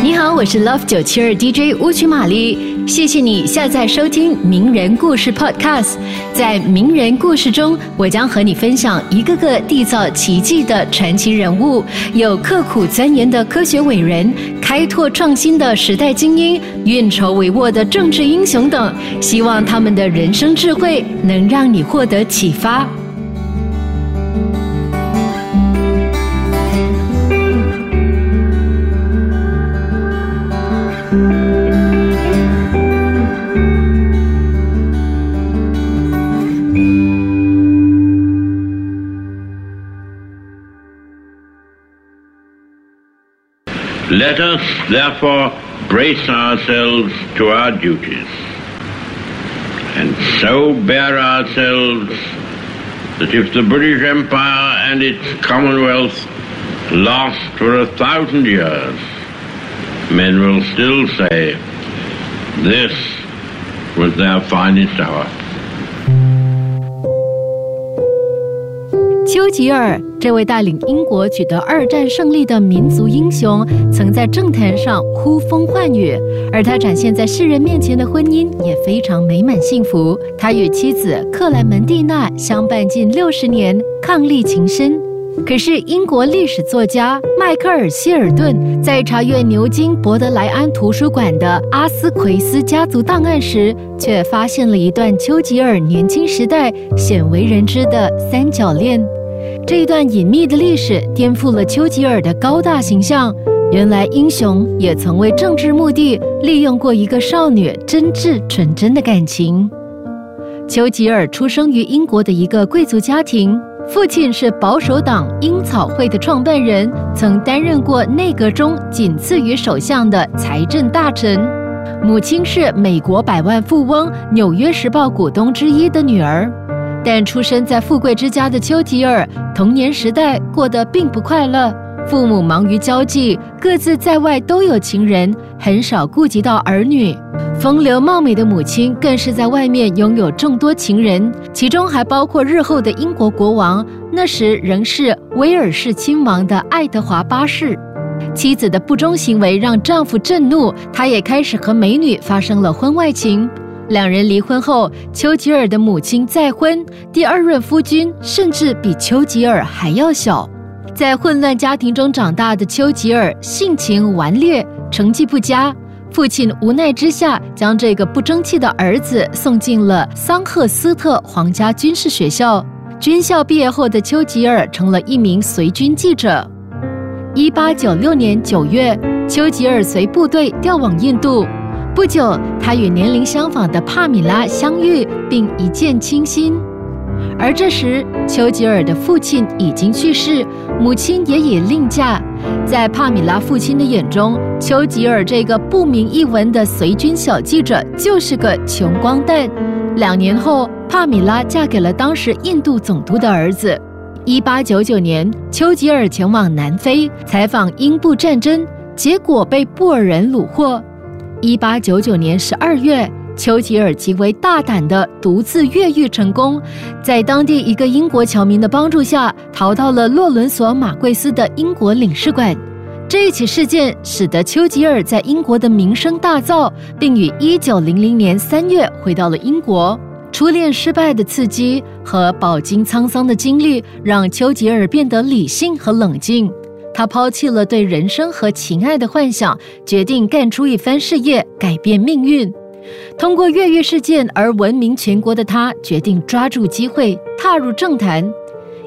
你好，我是 Love 九七二 DJ 乌曲玛丽，谢谢你下载收听名人故事 Podcast。在名人故事中，我将和你分享一个个缔造奇迹的传奇人物，有刻苦钻研的科学伟人，开拓创新的时代精英，运筹帷幄的政治英雄等。希望他们的人生智慧能让你获得启发。Let us therefore brace ourselves to our duties and so bear ourselves that if the British Empire and its Commonwealth last for a thousand years, men will still say, this was their finest hour. 丘吉尔 这位带领英国取得二战胜利的民族英雄，曾在政坛上呼风唤雨，而他展现在世人面前的婚姻也非常美满幸福。他与妻子克莱门蒂娜相伴近六十年，伉俪情深。可是，英国历史作家迈克尔·希尔顿在查阅牛津博德莱安图书馆的阿斯奎斯家族档案时，却发现了一段丘吉尔年轻时代鲜为人知的三角恋。这一段隐秘的历史颠覆了丘吉尔的高大形象。原来，英雄也曾为政治目的利用过一个少女真挚纯真的感情。丘吉尔出生于英国的一个贵族家庭，父亲是保守党英草会的创办人，曾担任过内阁中仅次于首相的财政大臣；母亲是美国百万富翁《纽约时报》股东之一的女儿。但出生在富贵之家的丘吉尔，童年时代过得并不快乐。父母忙于交际，各自在外都有情人，很少顾及到儿女。风流貌美的母亲更是在外面拥有众多情人，其中还包括日后的英国国王，那时仍是威尔士亲王的爱德华八世。妻子的不忠行为让丈夫震怒，他也开始和美女发生了婚外情。两人离婚后，丘吉尔的母亲再婚，第二任夫君甚至比丘吉尔还要小。在混乱家庭中长大的丘吉尔性情顽劣，成绩不佳。父亲无奈之下，将这个不争气的儿子送进了桑赫斯特皇家军事学校。军校毕业后的丘吉尔成了一名随军记者。一八九六年九月，丘吉尔随部队调往印度。不久，他与年龄相仿的帕米拉相遇，并一见倾心。而这时，丘吉尔的父亲已经去世，母亲也已另嫁。在帕米拉父亲的眼中，丘吉尔这个不明一文的随军小记者就是个穷光蛋。两年后，帕米拉嫁给了当时印度总督的儿子。一八九九年，丘吉尔前往南非采访英布战争，结果被布尔人虏获。一八九九年十二月，丘吉尔极为大胆地独自越狱成功，在当地一个英国侨民的帮助下，逃到了洛伦索马贵斯的英国领事馆。这一起事件使得丘吉尔在英国的名声大噪，并于一九零零年三月回到了英国。初恋失败的刺激和饱经沧桑的经历，让丘吉尔变得理性和冷静。他抛弃了对人生和情爱的幻想，决定干出一番事业，改变命运。通过越狱事件而闻名全国的他，决定抓住机会踏入政坛。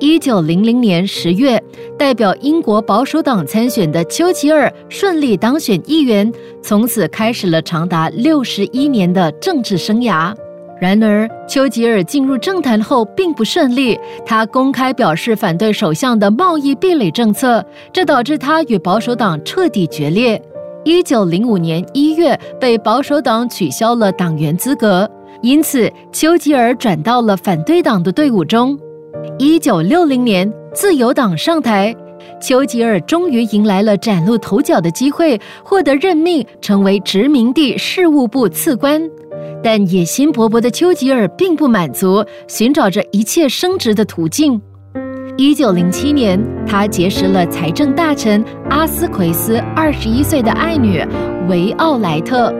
一九零零年十月，代表英国保守党参选的丘吉尔顺利当选议员，从此开始了长达六十一年的政治生涯。然而，丘吉尔进入政坛后并不顺利。他公开表示反对首相的贸易壁垒政策，这导致他与保守党彻底决裂。一九零五年一月，被保守党取消了党员资格，因此丘吉尔转到了反对党的队伍中。一九六零年，自由党上台，丘吉尔终于迎来了崭露头角的机会，获得任命成为殖民地事务部次官。但野心勃勃的丘吉尔并不满足，寻找着一切升职的途径。一九零七年，他结识了财政大臣阿斯奎斯二十一岁的爱女维奥莱特。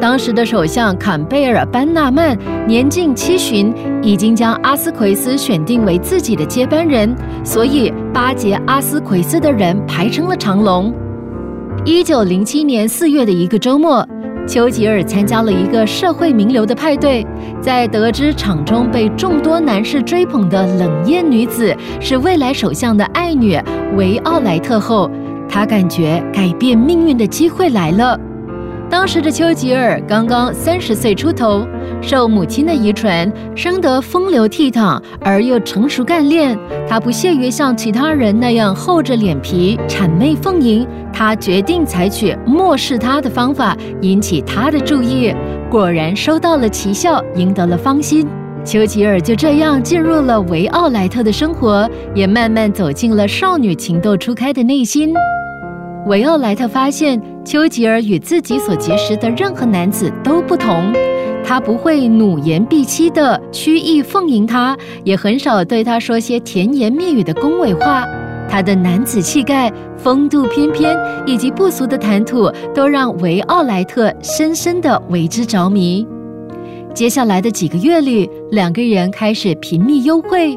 当时的首相坎贝尔班纳曼年近七旬，已经将阿斯奎斯选定为自己的接班人，所以巴结阿斯奎斯的人排成了长龙。一九零七年四月的一个周末。丘吉尔参加了一个社会名流的派对，在得知场中被众多男士追捧的冷艳女子是未来首相的爱女维奥莱特后，他感觉改变命运的机会来了。当时的丘吉尔刚刚三十岁出头，受母亲的遗传，生得风流倜傥而又成熟干练。他不屑于像其他人那样厚着脸皮谄媚奉迎，他决定采取漠视他的方法，引起他的注意。果然收到了奇效，赢得了芳心。丘吉尔就这样进入了维奥莱特的生活，也慢慢走进了少女情窦初开的内心。维奥莱特发现，丘吉尔与自己所结识的任何男子都不同。他不会努言婢膝的曲意奉迎他，也很少对他说些甜言蜜语的恭维话。他的男子气概、风度翩翩以及不俗的谈吐，都让维奥莱特深深的为之着迷。接下来的几个月里，两个人开始频密幽会。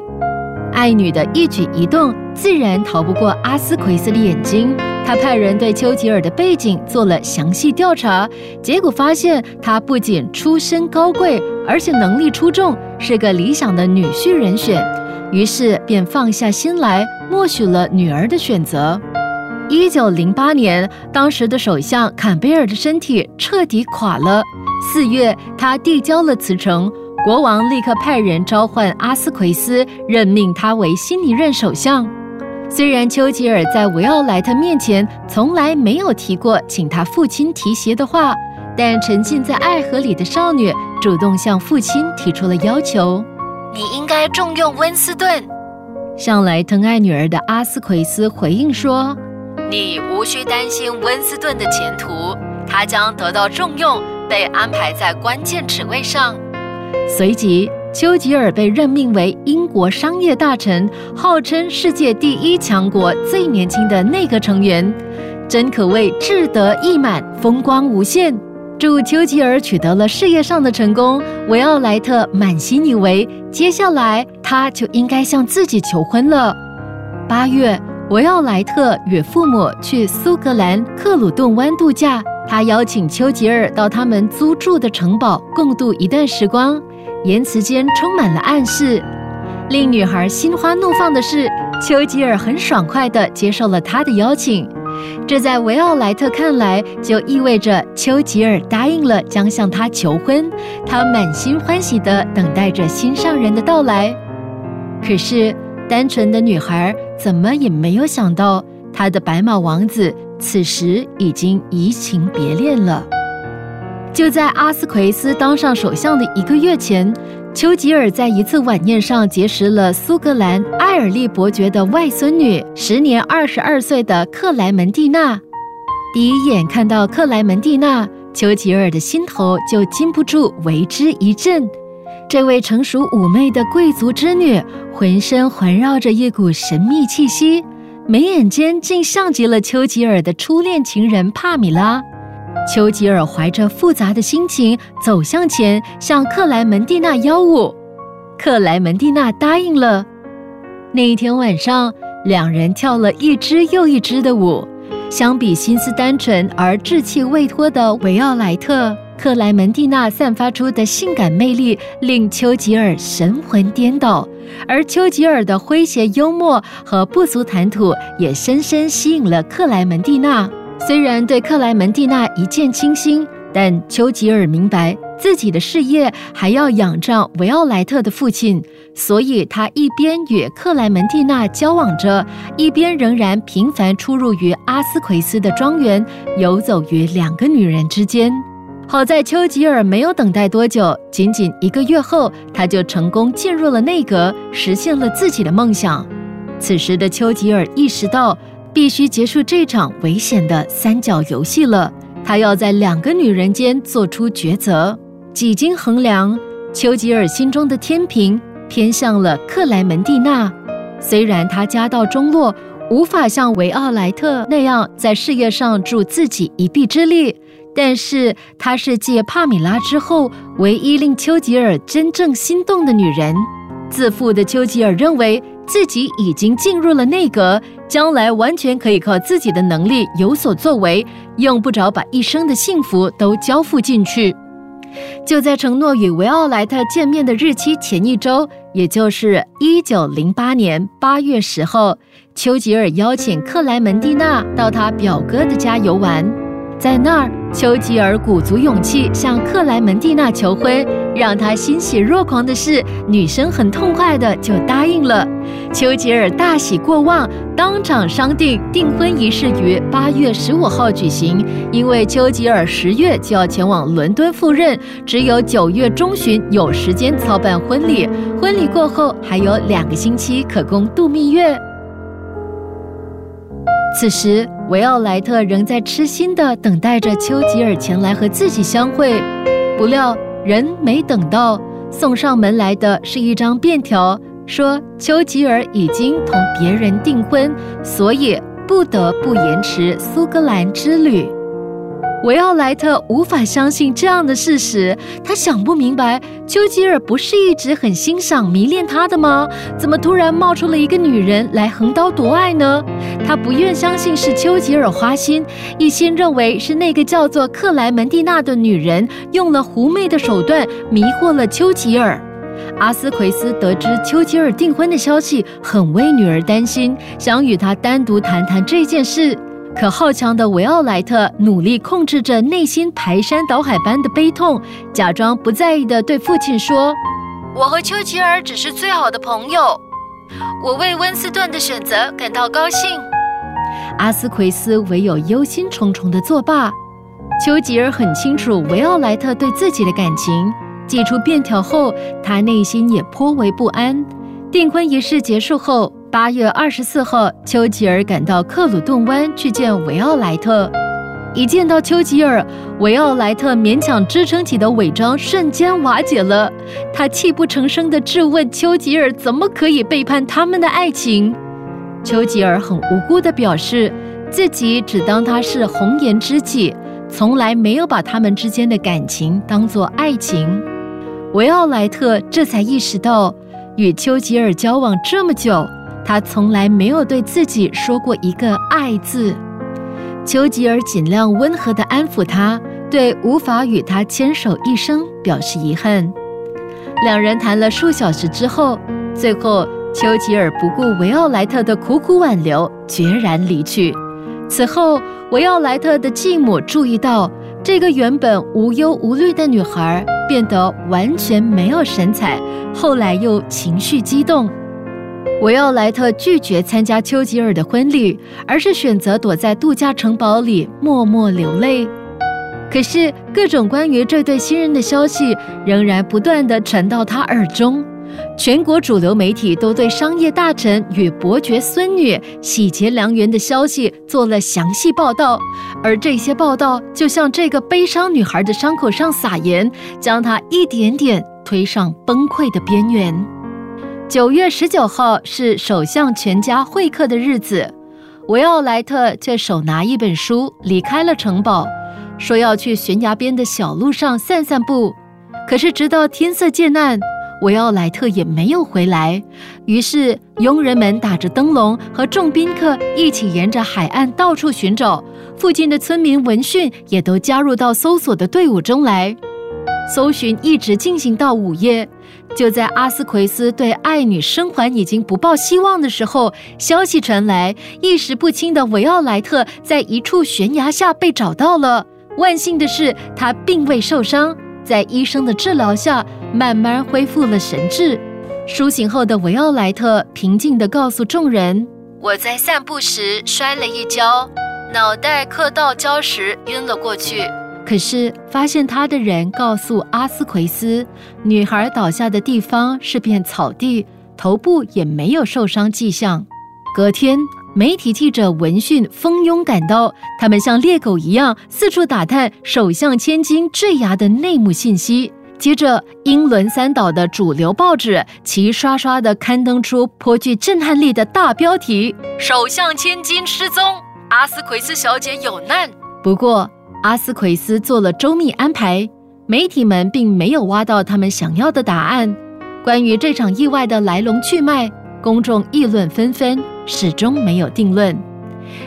爱女的一举一动，自然逃不过阿斯奎斯的眼睛。他派人对丘吉尔的背景做了详细调查，结果发现他不仅出身高贵，而且能力出众，是个理想的女婿人选。于是便放下心来，默许了女儿的选择。一九零八年，当时的首相坎贝尔的身体彻底垮了。四月，他递交了辞呈，国王立刻派人召唤阿斯奎斯，任命他为新一任首相。虽然丘吉尔在维奥莱特面前从来没有提过请他父亲提携的话，但沉浸在爱河里的少女主动向父亲提出了要求：“你应该重用温斯顿。”向来疼爱女儿的阿斯奎斯回应说：“你无需担心温斯顿的前途，他将得到重用，被安排在关键职位上。”随即。丘吉尔被任命为英国商业大臣，号称世界第一强国最年轻的内阁成员，真可谓志得意满，风光无限。祝丘吉尔取得了事业上的成功，维奥莱特满心以为接下来他就应该向自己求婚了。八月，维奥莱特与父母去苏格兰克鲁顿湾度假，他邀请丘吉尔到他们租住的城堡共度一段时光。言辞间充满了暗示，令女孩心花怒放的是，丘吉尔很爽快地接受了她的邀请。这在维奥莱特看来，就意味着丘吉尔答应了将向她求婚。她满心欢喜地等待着心上人的到来。可是，单纯的女孩怎么也没有想到，她的白马王子此时已经移情别恋了。就在阿斯奎斯当上首相的一个月前，丘吉尔在一次晚宴上结识了苏格兰埃尔利伯爵的外孙女，时年二十二岁的克莱门蒂娜。第一眼看到克莱门蒂娜，丘吉尔的心头就禁不住为之一震。这位成熟妩媚的贵族之女，浑身环绕着一股神秘气息，眉眼间竟像极了丘吉尔的初恋情人帕米拉。丘吉尔怀着复杂的心情走向前，向克莱门蒂娜邀舞。克莱门蒂娜答应了。那一天晚上，两人跳了一支又一支的舞。相比心思单纯而志气未脱的维奥莱特，克莱门蒂娜散发出的性感魅力令丘吉尔神魂颠倒，而丘吉尔的诙谐幽默和不俗谈吐也深深吸引了克莱门蒂娜。虽然对克莱门蒂娜一见倾心，但丘吉尔明白自己的事业还要仰仗维奥莱特的父亲，所以他一边与克莱门蒂娜交往着，一边仍然频繁出入于阿斯奎斯的庄园，游走于两个女人之间。好在丘吉尔没有等待多久，仅仅一个月后，他就成功进入了内阁，实现了自己的梦想。此时的丘吉尔意识到，必须结束这场危险的三角游戏了。他要在两个女人间做出抉择。几经衡量，丘吉尔心中的天平偏向了克莱门蒂娜。虽然他家道中落，无法像维奥莱特那样在事业上助自己一臂之力，但是她是继帕米拉之后唯一令丘吉尔真正心动的女人。自负的丘吉尔认为自己已经进入了内阁，将来完全可以靠自己的能力有所作为，用不着把一生的幸福都交付进去。就在承诺与维奥莱特见面的日期前一周，也就是一九零八年八月十号，丘吉尔邀请克莱门蒂娜到他表哥的家游玩。在那儿，丘吉尔鼓足勇气向克莱门蒂娜求婚，让她欣喜若狂的是，女生很痛快的就答应了。丘吉尔大喜过望，当场商定订婚仪式于八月十五号举行。因为丘吉尔十月就要前往伦敦赴任，只有九月中旬有时间操办婚礼。婚礼过后还有两个星期可供度蜜月。此时，维奥莱特仍在痴心地等待着丘吉尔前来和自己相会。不料，人没等到，送上门来的是一张便条，说丘吉尔已经同别人订婚，所以不得不延迟苏格兰之旅。维奥莱特无法相信这样的事实，他想不明白，丘吉尔不是一直很欣赏、迷恋他的吗？怎么突然冒出了一个女人来横刀夺爱呢？他不愿相信是丘吉尔花心，一心认为是那个叫做克莱门蒂娜的女人用了狐媚的手段迷惑了丘吉尔。阿斯奎斯得知丘吉尔订婚的消息，很为女儿担心，想与她单独谈谈这件事。可好强的维奥莱特努力控制着内心排山倒海般的悲痛，假装不在意的对父亲说：“我和丘吉尔只是最好的朋友，我为温斯顿的选择感到高兴。”阿斯奎斯唯有忧心忡忡的作罢。丘吉尔很清楚维奥莱特对自己的感情，寄出便条后，他内心也颇为不安。订婚仪式结束后。八月二十四号，丘吉尔赶到克鲁顿湾去见维奥莱特。一见到丘吉尔，维奥莱特勉强支撑起的伪装瞬间瓦解了。他泣不成声地质问丘吉尔：“怎么可以背叛他们的爱情？”丘吉尔很无辜地表示，自己只当他是红颜知己，从来没有把他们之间的感情当作爱情。维奥莱特这才意识到，与丘吉尔交往这么久。他从来没有对自己说过一个“爱”字。丘吉尔尽量温和地安抚他，对无法与他牵手一生表示遗憾。两人谈了数小时之后，最后丘吉尔不顾维奥莱特的苦苦挽留，决然离去。此后，维奥莱特的继母注意到，这个原本无忧无虑的女孩变得完全没有神采，后来又情绪激动。维奥莱特拒绝参加丘吉尔的婚礼，而是选择躲在度假城堡里默默流泪。可是，各种关于这对新人的消息仍然不断地传到他耳中。全国主流媒体都对商业大臣与伯爵孙女喜结良缘的消息做了详细报道，而这些报道就像这个悲伤女孩的伤口上撒盐，将她一点点推上崩溃的边缘。九月十九号是首相全家会客的日子，维奥莱特却手拿一本书离开了城堡，说要去悬崖边的小路上散散步。可是直到天色渐暗，维奥莱特也没有回来。于是佣人们打着灯笼，和众宾客一起沿着海岸到处寻找。附近的村民闻讯也都加入到搜索的队伍中来。搜寻一直进行到午夜。就在阿斯奎斯对爱女生还已经不抱希望的时候，消息传来，意识不清的维奥莱特在一处悬崖下被找到了。万幸的是，他并未受伤，在医生的治疗下，慢慢恢复了神智。苏醒后的维奥莱特平静地告诉众人：“我在散步时摔了一跤，脑袋磕到礁石，晕了过去。”可是，发现他的人告诉阿斯奎斯，女孩倒下的地方是片草地，头部也没有受伤迹象。隔天，媒体记者闻讯蜂拥赶到，他们像猎狗一样四处打探首相千金坠崖的内幕信息。接着，英伦三岛的主流报纸齐刷刷地刊登出颇具震撼力的大标题：“首相千金失踪，阿斯奎斯小姐有难。”不过，阿斯奎斯做了周密安排，媒体们并没有挖到他们想要的答案。关于这场意外的来龙去脉，公众议论纷纷，始终没有定论。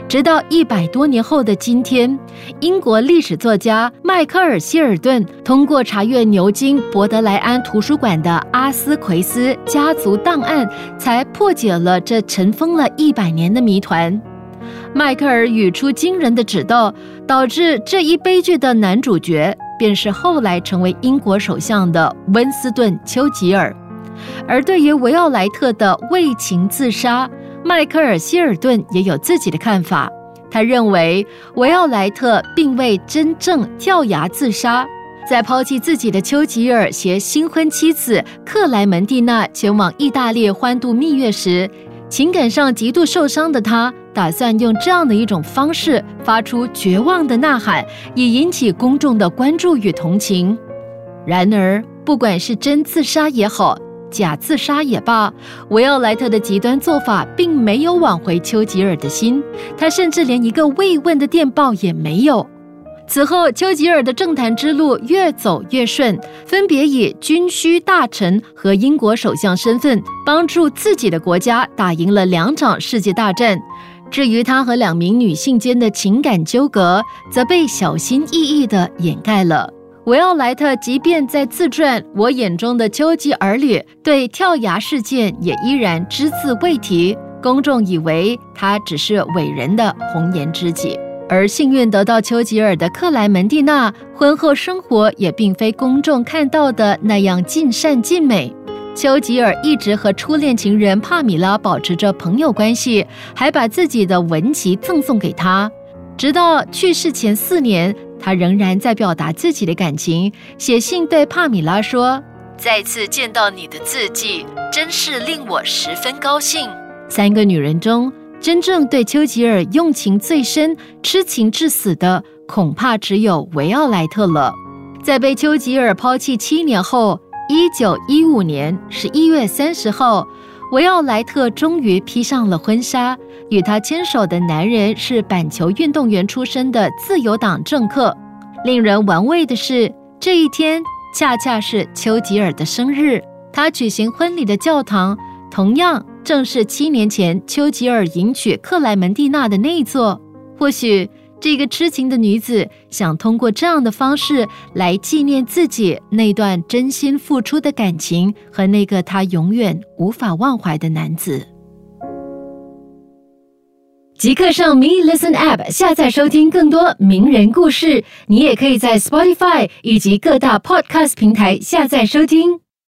直到一百多年后的今天，英国历史作家迈克尔·希尔顿通过查阅牛津博德莱安图书馆的阿斯奎斯家族档案，才破解了这尘封了一百年的谜团。迈克尔语出惊人的指道，导致这一悲剧的男主角便是后来成为英国首相的温斯顿·丘吉尔。而对于维奥莱特的为情自杀，迈克尔·希尔顿也有自己的看法。他认为维奥莱特并未真正跳崖自杀，在抛弃自己的丘吉尔携新婚妻子克莱门蒂娜前往意大利欢度蜜月时，情感上极度受伤的他，打算用这样的一种方式发出绝望的呐喊，以引起公众的关注与同情。然而，不管是真自杀也好，假自杀也罢，维奥莱特的极端做法并没有挽回丘吉尔的心，他甚至连一个慰问的电报也没有。此后，丘吉尔的政坛之路越走越顺，分别以军需大臣和英国首相身份，帮助自己的国家打赢了两场世界大战。至于他和两名女性间的情感纠葛，则被小心翼翼地掩盖了。维奥莱特即便在自传《我眼中的丘吉尔》里对跳崖事件也依然只字未提，公众以为他只是伟人的红颜知己。而幸运得到丘吉尔的克莱门蒂娜，婚后生活也并非公众看到的那样尽善尽美。丘吉尔一直和初恋情人帕米拉保持着朋友关系，还把自己的文集赠送给她，直到去世前四年。他仍然在表达自己的感情，写信对帕米拉说：“再次见到你的字迹，真是令我十分高兴。”三个女人中，真正对丘吉尔用情最深、痴情至死的，恐怕只有维奥莱特了。在被丘吉尔抛弃七年后，一九一五年十一月三十号。维奥莱特终于披上了婚纱，与她牵手的男人是板球运动员出身的自由党政客。令人玩味的是，这一天恰恰是丘吉尔的生日。他举行婚礼的教堂，同样正是七年前丘吉尔迎娶克莱门蒂娜的那一座。或许。这个痴情的女子想通过这样的方式来纪念自己那段真心付出的感情和那个她永远无法忘怀的男子。即刻上 Me Listen App 下载收听更多名人故事，你也可以在 Spotify 以及各大 Podcast 平台下载收听。